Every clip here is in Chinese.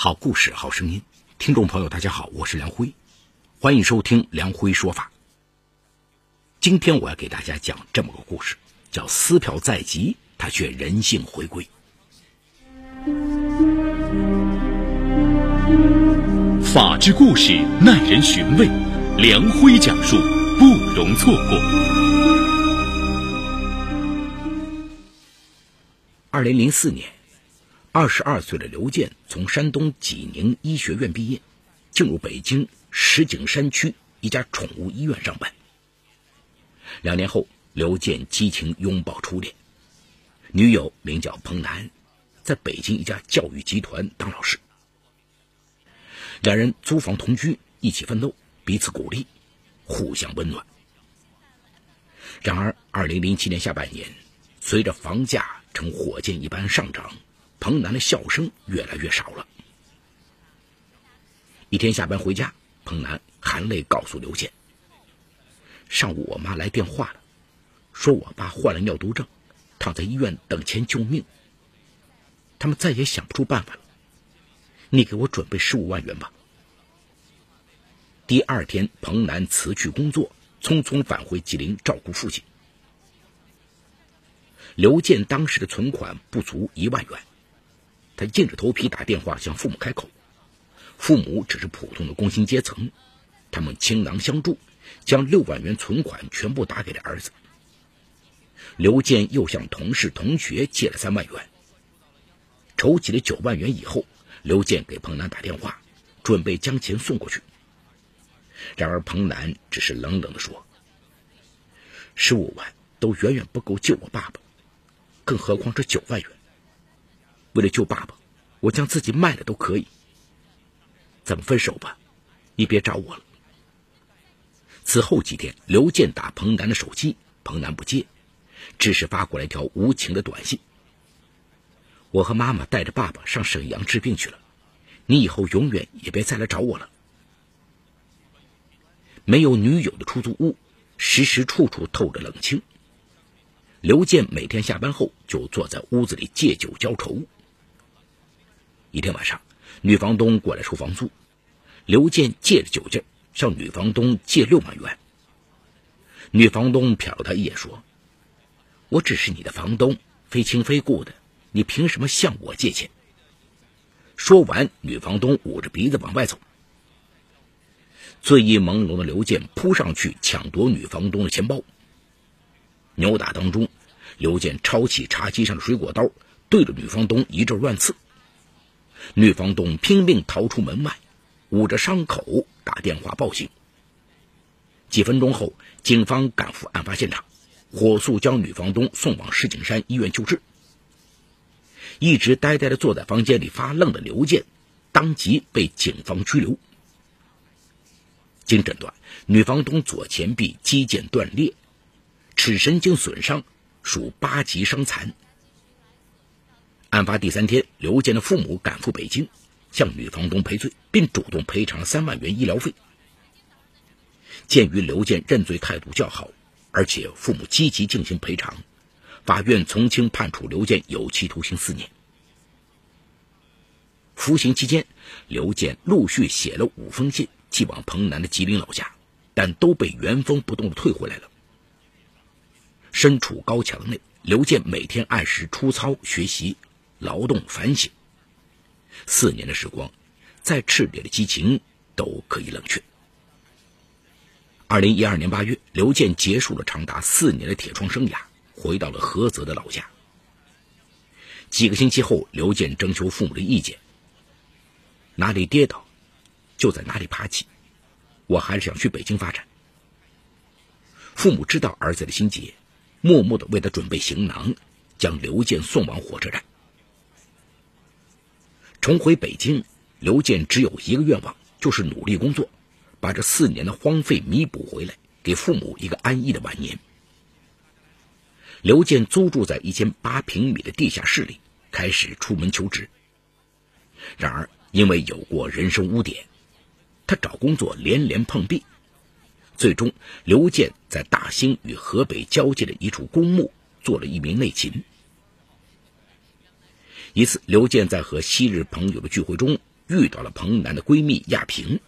好故事，好声音，听众朋友，大家好，我是梁辉，欢迎收听梁辉说法。今天我要给大家讲这么个故事，叫“撕票在即，他却人性回归”。法治故事耐人寻味，梁辉讲述不容错过。二零零四年。二十二岁的刘健从山东济宁医学院毕业，进入北京石景山区一家宠物医院上班。两年后，刘健激情拥抱初恋，女友名叫彭楠，在北京一家教育集团当老师。两人租房同居，一起奋斗，彼此鼓励，互相温暖。然而，二零零七年下半年，随着房价呈火箭一般上涨。彭楠的笑声越来越少了。一天下班回家，彭楠含泪告诉刘健：“上午我妈来电话了，说我爸患了尿毒症，躺在医院等钱救命。他们再也想不出办法了。你给我准备十五万元吧。”第二天，彭楠辞去工作，匆匆返回吉林照顾父亲。刘健当时的存款不足一万元。他硬着头皮打电话向父母开口，父母只是普通的工薪阶层，他们倾囊相助，将六万元存款全部打给了儿子。刘健又向同事同学借了三万元，筹集了九万元以后，刘健给彭楠打电话，准备将钱送过去。然而彭楠只是冷冷地说：“十五万都远远不够救我爸爸，更何况这九万元。”为了救爸爸，我将自己卖了都可以。咱们分手吧，你别找我了。此后几天，刘健打彭楠的手机，彭楠不接，只是发过来一条无情的短信：“我和妈妈带着爸爸上沈阳治病去了，你以后永远也别再来找我了。”没有女友的出租屋，时时处处透着冷清。刘健每天下班后就坐在屋子里借酒浇愁。一天晚上，女房东过来收房租，刘健借着酒劲向女房东借六万元。女房东瞟了他一眼，说：“我只是你的房东，非亲非故的，你凭什么向我借钱？”说完，女房东捂着鼻子往外走。醉意朦胧的刘健扑上去抢夺女房东的钱包。扭打当中，刘健抄起茶几上的水果刀，对着女房东一阵乱刺。女房东拼命逃出门外，捂着伤口打电话报警。几分钟后，警方赶赴案发现场，火速将女房东送往石景山医院救治。一直呆呆的坐在房间里发愣的刘健，当即被警方拘留。经诊断，女房东左前臂肌腱断裂，尺神经损伤，属八级伤残。案发第三天，刘健的父母赶赴北京，向女房东赔罪，并主动赔偿三万元医疗费。鉴于刘健认罪态度较好，而且父母积极进行赔偿，法院从轻判处刘健有期徒刑四年。服刑期间，刘健陆续写了五封信寄往彭南的吉林老家，但都被原封不动的退回来了。身处高墙内，刘健每天按时出操学习。劳动反省，四年的时光，再炽烈的激情都可以冷却。二零一二年八月，刘健结束了长达四年的铁窗生涯，回到了菏泽的老家。几个星期后，刘健征求父母的意见：哪里跌倒，就在哪里爬起。我还是想去北京发展。父母知道儿子的心结，默默的为他准备行囊，将刘健送往火车站。重回北京，刘健只有一个愿望，就是努力工作，把这四年的荒废弥补回来，给父母一个安逸的晚年。刘健租住在一间八平米的地下室里，开始出门求职。然而，因为有过人生污点，他找工作连连碰壁。最终，刘健在大兴与河北交界的一处公墓做了一名内勤。一次，刘健在和昔日朋友的聚会中遇到了彭楠的闺蜜亚萍。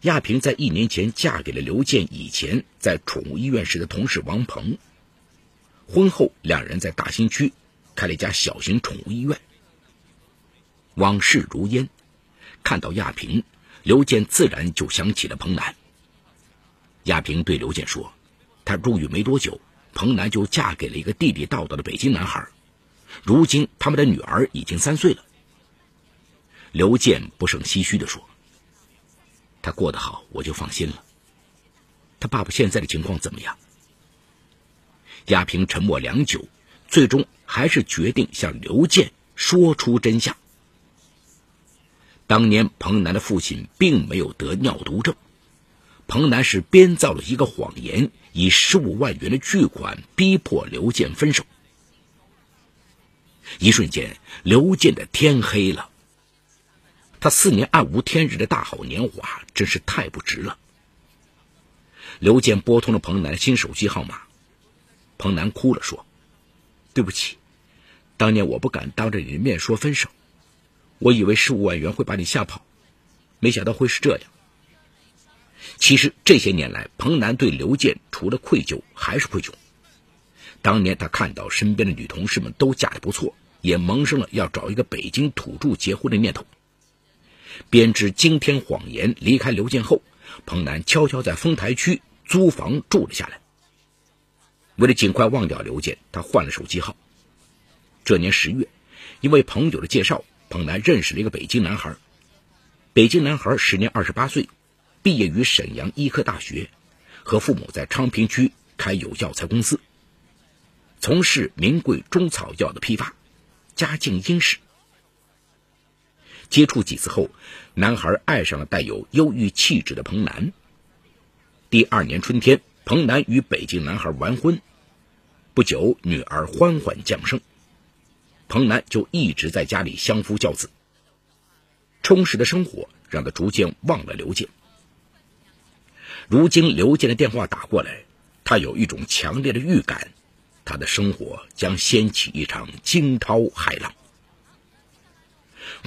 亚萍在一年前嫁给了刘健以前在宠物医院时的同事王鹏。婚后，两人在大兴区开了一家小型宠物医院。往事如烟，看到亚萍，刘健自然就想起了彭楠。亚萍对刘健说：“他入狱没多久，彭楠就嫁给了一个地地道道的北京男孩，如今他们的女儿已经三岁了。”刘健不胜唏嘘地说。他过得好，我就放心了。他爸爸现在的情况怎么样？亚平沉默良久，最终还是决定向刘健说出真相。当年彭楠的父亲并没有得尿毒症，彭楠是编造了一个谎言，以十五万元的巨款逼迫刘健分手。一瞬间，刘健的天黑了。他四年暗无天日的大好年华，真是太不值了。刘健拨通了彭楠的新手机号码，彭楠哭了，说：“对不起，当年我不敢当着你的面说分手，我以为十五万元会把你吓跑，没想到会是这样。”其实这些年来，彭楠对刘健除了愧疚还是愧疚。当年他看到身边的女同事们都嫁得不错，也萌生了要找一个北京土著结婚的念头。编织惊天谎言离开刘健后，彭楠悄悄在丰台区租房住了下来。为了尽快忘掉刘健，他换了手机号。这年十月，因为朋友的介绍，彭楠认识了一个北京男孩。北京男孩时年二十八岁，毕业于沈阳医科大学，和父母在昌平区开有药材公司，从事名贵中草药的批发，家境殷实。接触几次后，男孩爱上了带有忧郁气质的彭楠。第二年春天，彭楠与北京男孩完婚，不久女儿缓缓降生，彭楠就一直在家里相夫教子。充实的生活让他逐渐忘了刘健。如今刘健的电话打过来，他有一种强烈的预感，他的生活将掀起一场惊涛骇浪。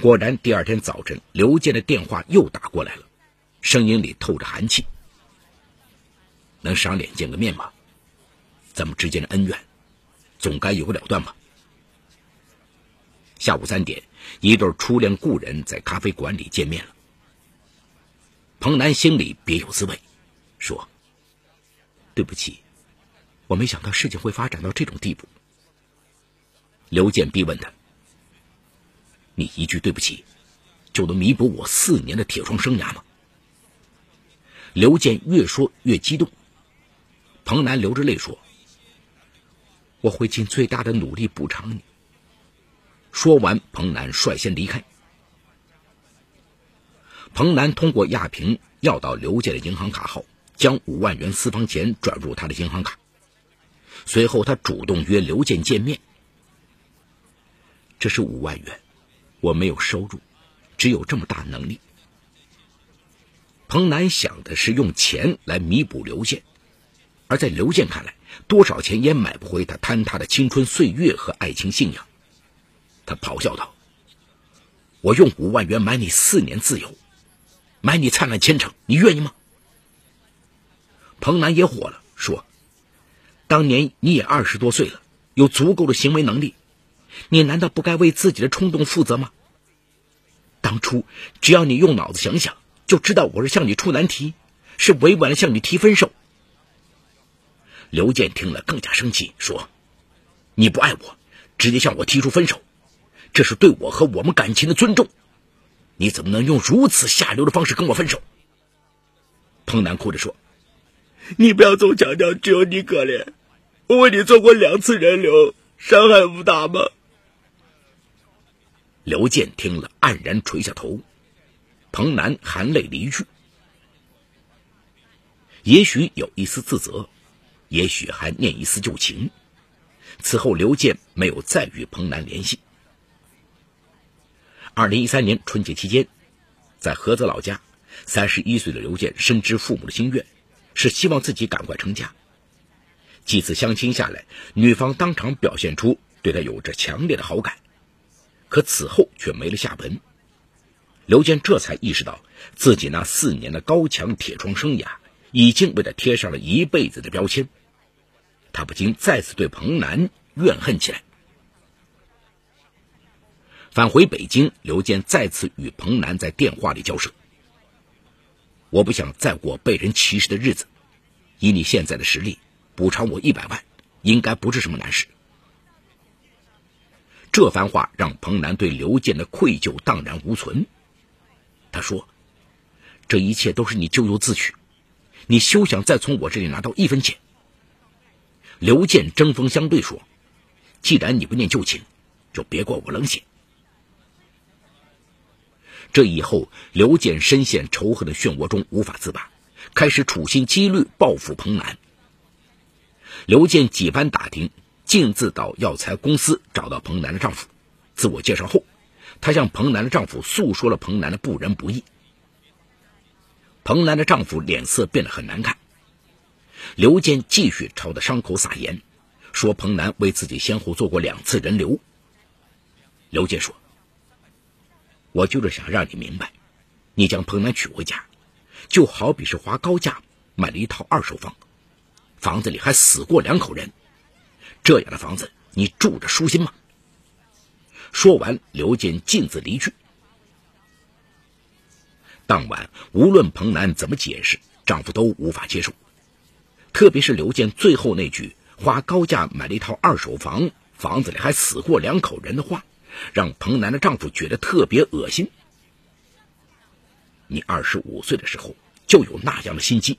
果然，第二天早晨，刘健的电话又打过来了，声音里透着寒气。能赏脸见个面吗？咱们之间的恩怨，总该有个了断吧。下午三点，一对初恋故人在咖啡馆里见面了。彭楠心里别有滋味，说：“对不起，我没想到事情会发展到这种地步。”刘健逼问他。你一句对不起，就能弥补我四年的铁窗生涯吗？刘健越说越激动。彭楠流着泪说：“我会尽最大的努力补偿你。”说完，彭楠率先离开。彭楠通过亚平要到刘健的银行卡号，将五万元私房钱转入他的银行卡。随后，他主动约刘健见面。这是五万元。我没有收入，只有这么大能力。彭楠想的是用钱来弥补刘健，而在刘健看来，多少钱也买不回他坍塌的青春岁月和爱情信仰。他咆哮道：“我用五万元买你四年自由，买你灿烂前程，你愿意吗？”彭楠也火了，说：“当年你也二十多岁了，有足够的行为能力。”你难道不该为自己的冲动负责吗？当初只要你用脑子想想，就知道我是向你出难题，是委婉的向你提分手。刘健听了更加生气，说：“你不爱我，直接向我提出分手，这是对我和我们感情的尊重。你怎么能用如此下流的方式跟我分手？”彭楠哭着说：“你不要总强调只有你可怜，我为你做过两次人流，伤害不大吗？”刘健听了，黯然垂下头。彭楠含泪离去，也许有一丝自责，也许还念一丝旧情。此后，刘健没有再与彭楠联系。二零一三年春节期间，在菏泽老家，三十一岁的刘健深知父母的心愿，是希望自己赶快成家。几次相亲下来，女方当场表现出对他有着强烈的好感。可此后却没了下文。刘健这才意识到自己那四年的高墙铁窗生涯已经为他贴上了一辈子的标签，他不禁再次对彭南怨恨起来。返回北京，刘健再次与彭南在电话里交涉。我不想再过被人歧视的日子，以你现在的实力，补偿我一百万，应该不是什么难事。这番话让彭南对刘健的愧疚荡然无存。他说：“这一切都是你咎由自取，你休想再从我这里拿到一分钱。”刘健针锋相对说：“既然你不念旧情，就别怪我冷血。”这以后，刘健深陷仇恨的漩涡中无法自拔，开始处心积虑报复彭南。刘健几番打听，径自到药材公司找到彭南的丈夫，自我介绍后，她向彭南的丈夫诉说了彭南的不仁不义。彭南的丈夫脸色变得很难看。刘健继续朝他伤口撒盐，说彭南为自己先后做过两次人流。刘健说。我就是想让你明白，你将彭南娶回家，就好比是花高价买了一套二手房，房子里还死过两口人，这样的房子你住着舒心吗？说完，刘健径自离去。当晚，无论彭南怎么解释，丈夫都无法接受，特别是刘健最后那句“花高价买了一套二手房，房子里还死过两口人”的话。让彭楠的丈夫觉得特别恶心。你二十五岁的时候就有那样的心机，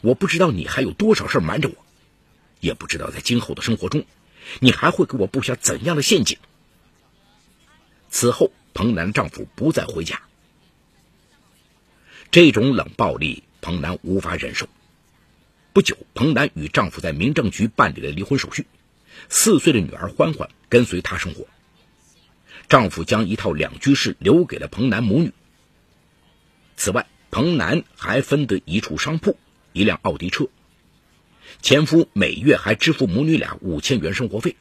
我不知道你还有多少事瞒着我，也不知道在今后的生活中，你还会给我布下怎样的陷阱。此后，彭楠丈夫不再回家。这种冷暴力，彭楠无法忍受。不久，彭楠与丈夫在民政局办理了离婚手续，四岁的女儿欢欢跟随他生活。丈夫将一套两居室留给了彭南母女。此外，彭南还分得一处商铺、一辆奥迪车。前夫每月还支付母女俩五千元生活费。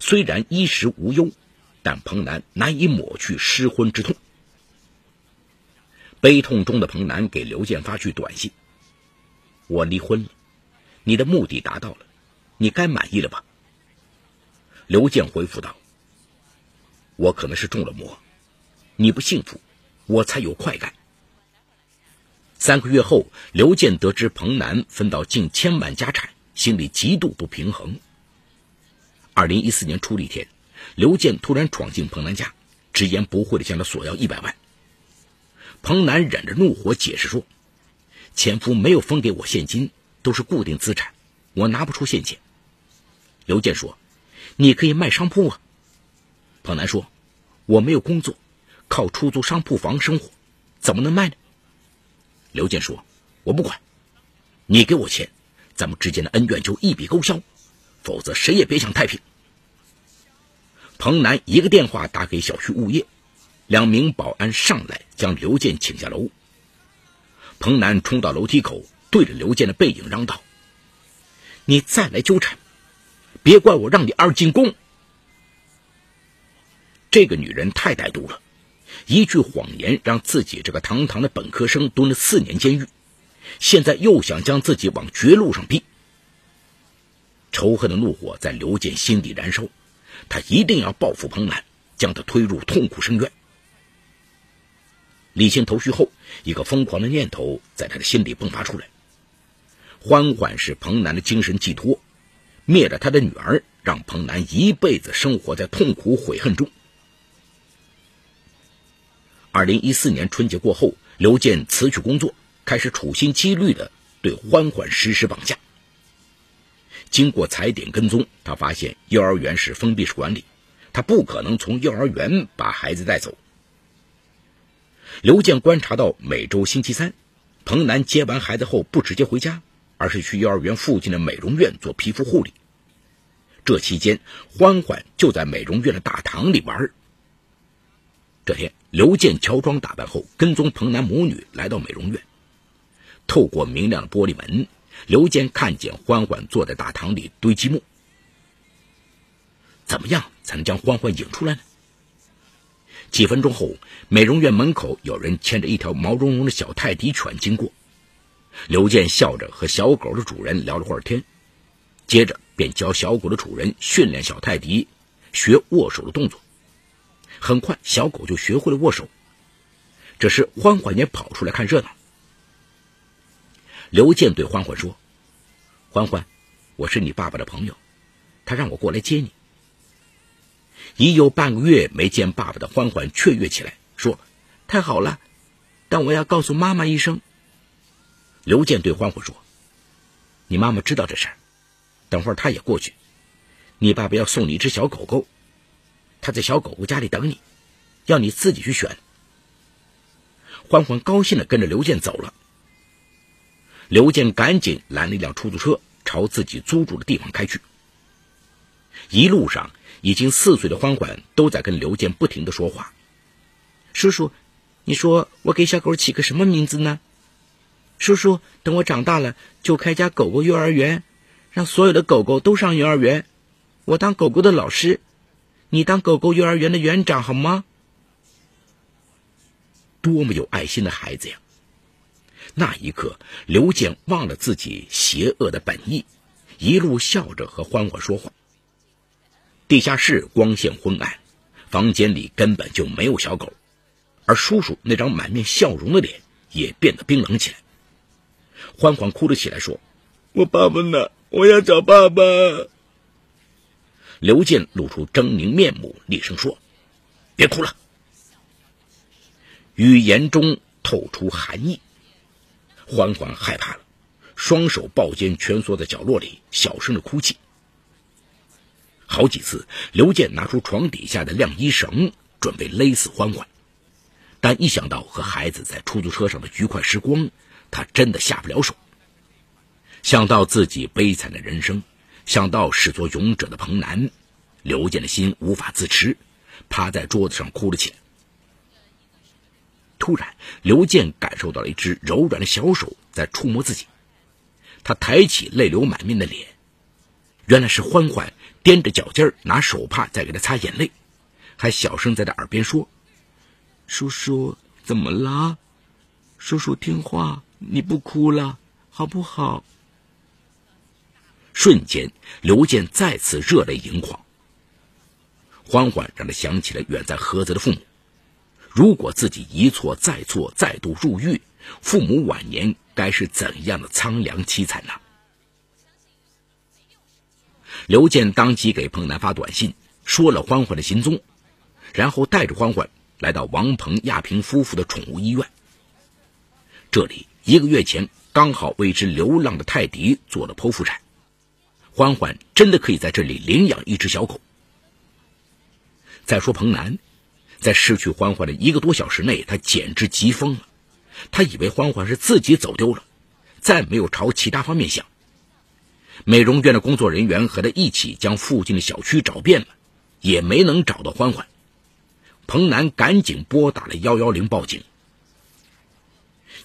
虽然衣食无忧，但彭南难以抹去失婚之痛。悲痛中的彭南给刘健发去短信：“我离婚了，你的目的达到了，你该满意了吧？”刘健回复道。我可能是中了魔，你不幸福，我才有快感。三个月后，刘健得知彭南分到近千万家产，心里极度不平衡。二零一四年初的一天，刘健突然闯进彭南家，直言不讳的向他索要一百万。彭南忍着怒火解释说：“前夫没有分给我现金，都是固定资产，我拿不出现钱。”刘健说：“你可以卖商铺啊。”彭南说：“我没有工作，靠出租商铺房生活，怎么能卖呢？”刘健说：“我不管，你给我钱，咱们之间的恩怨就一笔勾销，否则谁也别想太平。”彭南一个电话打给小区物业，两名保安上来将刘健请下楼。彭南冲到楼梯口，对着刘健的背影嚷道：“你再来纠缠，别怪我让你二进宫。”这个女人太歹毒了，一句谎言让自己这个堂堂的本科生蹲了四年监狱，现在又想将自己往绝路上逼。仇恨的怒火在刘健心底燃烧，他一定要报复彭兰，将他推入痛苦深渊。理清头绪后，一个疯狂的念头在他的心里迸发出来：欢欢是彭南的精神寄托，灭了他的女儿，让彭南一辈子生活在痛苦悔恨中。二零一四年春节过后，刘健辞去工作，开始处心积虑的对欢欢实施绑架。经过踩点跟踪，他发现幼儿园是封闭式管理，他不可能从幼儿园把孩子带走。刘健观察到，每周星期三，彭南接完孩子后不直接回家，而是去幼儿园附近的美容院做皮肤护理。这期间，欢欢就在美容院的大堂里玩。这天，刘健乔装打扮后，跟踪彭南母女来到美容院。透过明亮的玻璃门，刘健看见欢欢坐在大堂里堆积木。怎么样才能将欢欢引出来呢？几分钟后，美容院门口有人牵着一条毛茸茸的小泰迪犬经过。刘健笑着和小狗的主人聊了会儿天，接着便教小狗的主人训练小泰迪学握手的动作。很快，小狗就学会了握手。这时，欢欢也跑出来看热闹。刘健对欢欢说：“欢欢，我是你爸爸的朋友，他让我过来接你。”已有半个月没见爸爸的欢欢雀跃起来，说：“太好了，但我要告诉妈妈一声。”刘健对欢欢说：“你妈妈知道这事儿，等会儿她也过去。你爸爸要送你一只小狗狗，他在小狗狗家里等你，要你自己去选。”欢欢高兴的跟着刘健走了。刘健赶紧拦了一辆出租车，朝自己租住的地方开去。一路上，已经四岁的欢欢都在跟刘健不停的说话：“叔叔，你说我给小狗起个什么名字呢？叔叔，等我长大了就开家狗狗幼儿园，让所有的狗狗都上幼儿园。我当狗狗的老师，你当狗狗幼儿园的园长好吗？”多么有爱心的孩子呀！那一刻，刘健忘了自己邪恶的本意，一路笑着和欢欢说话。地下室光线昏暗，房间里根本就没有小狗，而叔叔那张满面笑容的脸也变得冰冷起来。欢欢哭了起来，说：“我爸爸呢？我要找爸爸。”刘健露出狰狞面目，厉声说：“别哭了。”语言中透出寒意，欢欢害怕了，双手抱肩蜷缩在角落里，小声的哭泣。好几次，刘健拿出床底下的晾衣绳，准备勒死欢欢，但一想到和孩子在出租车上的愉快时光，他真的下不了手。想到自己悲惨的人生，想到始作俑者的彭南，刘健的心无法自持，趴在桌子上哭了起来。突然，刘健感受到了一只柔软的小手在触摸自己，他抬起泪流满面的脸，原来是欢欢踮着脚尖拿手帕在给他擦眼泪，还小声在他耳边说：“叔叔怎么了？叔叔听话，你不哭了，好不好？”瞬间，刘健再次热泪盈眶。欢欢让他想起了远在菏泽的父母。如果自己一错再错，再度入狱，父母晚年该是怎样的苍凉凄惨呢？刘健当即给彭南发短信，说了欢欢的行踪，然后带着欢欢来到王鹏、亚平夫妇的宠物医院。这里一个月前刚好为一只流浪的泰迪做了剖腹产，欢欢真的可以在这里领养一只小狗。再说彭南。在失去欢欢的一个多小时内，他简直急疯了。他以为欢欢是自己走丢了，再没有朝其他方面想。美容院的工作人员和他一起将附近的小区找遍了，也没能找到欢欢。彭南赶紧拨打了幺幺零报警。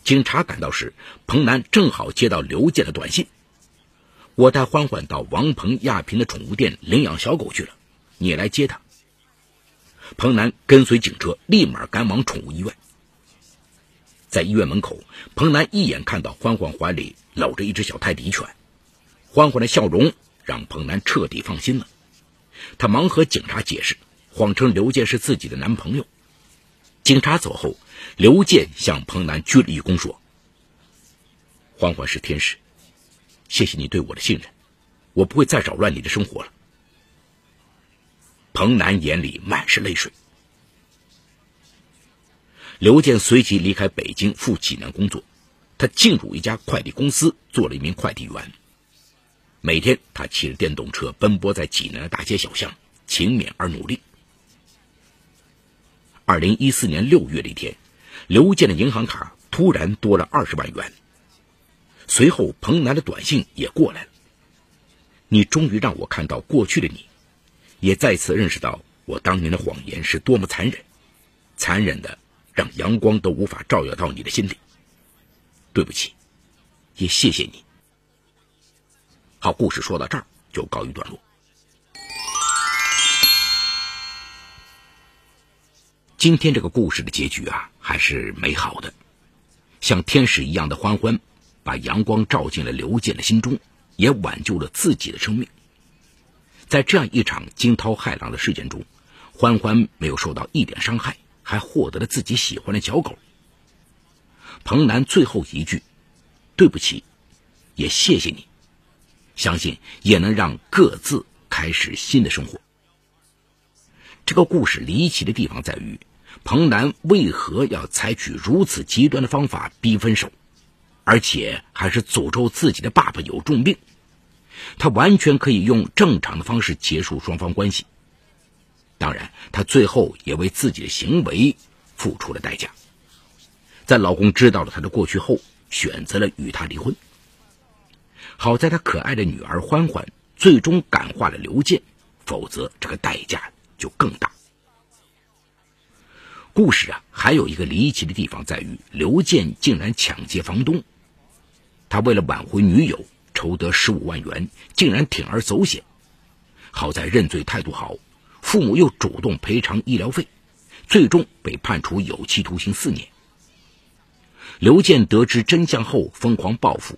警察赶到时，彭南正好接到刘健的短信：“我带欢欢到王鹏亚平的宠物店领养小狗去了，你来接他。”彭南跟随警车，立马赶往宠物医院。在医院门口，彭南一眼看到欢欢怀里搂着一只小泰迪犬，欢欢的笑容让彭南彻底放心了。他忙和警察解释，谎称刘健是自己的男朋友。警察走后，刘健向彭南鞠了一躬，说：“欢欢是天使，谢谢你对我的信任，我不会再扰乱你的生活了。”彭南眼里满是泪水。刘健随即离开北京赴济南工作，他进入一家快递公司做了一名快递员。每天，他骑着电动车奔波在济南的大街小巷，勤勉而努力。二零一四年六月的一天，刘健的银行卡突然多了二十万元。随后，彭南的短信也过来了：“你终于让我看到过去的你。”也再次认识到我当年的谎言是多么残忍，残忍的让阳光都无法照耀到你的心里。对不起，也谢谢你。好，故事说到这儿就告一段落。今天这个故事的结局啊，还是美好的，像天使一样的欢欢，把阳光照进了刘健的心中，也挽救了自己的生命。在这样一场惊涛骇浪的事件中，欢欢没有受到一点伤害，还获得了自己喜欢的小狗。彭南最后一句“对不起”，也谢谢你，相信也能让各自开始新的生活。这个故事离奇的地方在于，彭南为何要采取如此极端的方法逼分手，而且还是诅咒自己的爸爸有重病。他完全可以用正常的方式结束双方关系。当然，他最后也为自己的行为付出了代价。在老公知道了他的过去后，选择了与他离婚。好在他可爱的女儿欢欢最终感化了刘健，否则这个代价就更大。故事啊，还有一个离奇的地方在于，刘健竟然抢劫房东。他为了挽回女友。筹得十五万元，竟然铤而走险。好在认罪态度好，父母又主动赔偿医疗费，最终被判处有期徒刑四年。刘健得知真相后疯狂报复，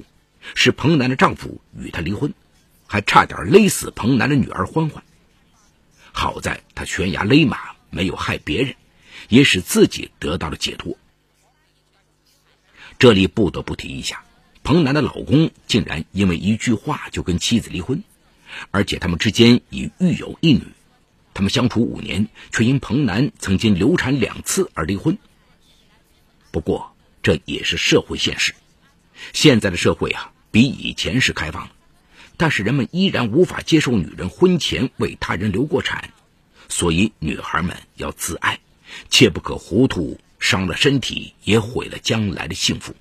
使彭楠的丈夫与她离婚，还差点勒死彭楠的女儿欢欢。好在他悬崖勒马，没有害别人，也使自己得到了解脱。这里不得不提一下。彭楠的老公竟然因为一句话就跟妻子离婚，而且他们之间已育有一女，他们相处五年，却因彭楠曾经流产两次而离婚。不过这也是社会现实，现在的社会啊比以前是开放，但是人们依然无法接受女人婚前为他人流过产，所以女孩们要自爱，切不可糊涂，伤了身体也毁了将来的幸福。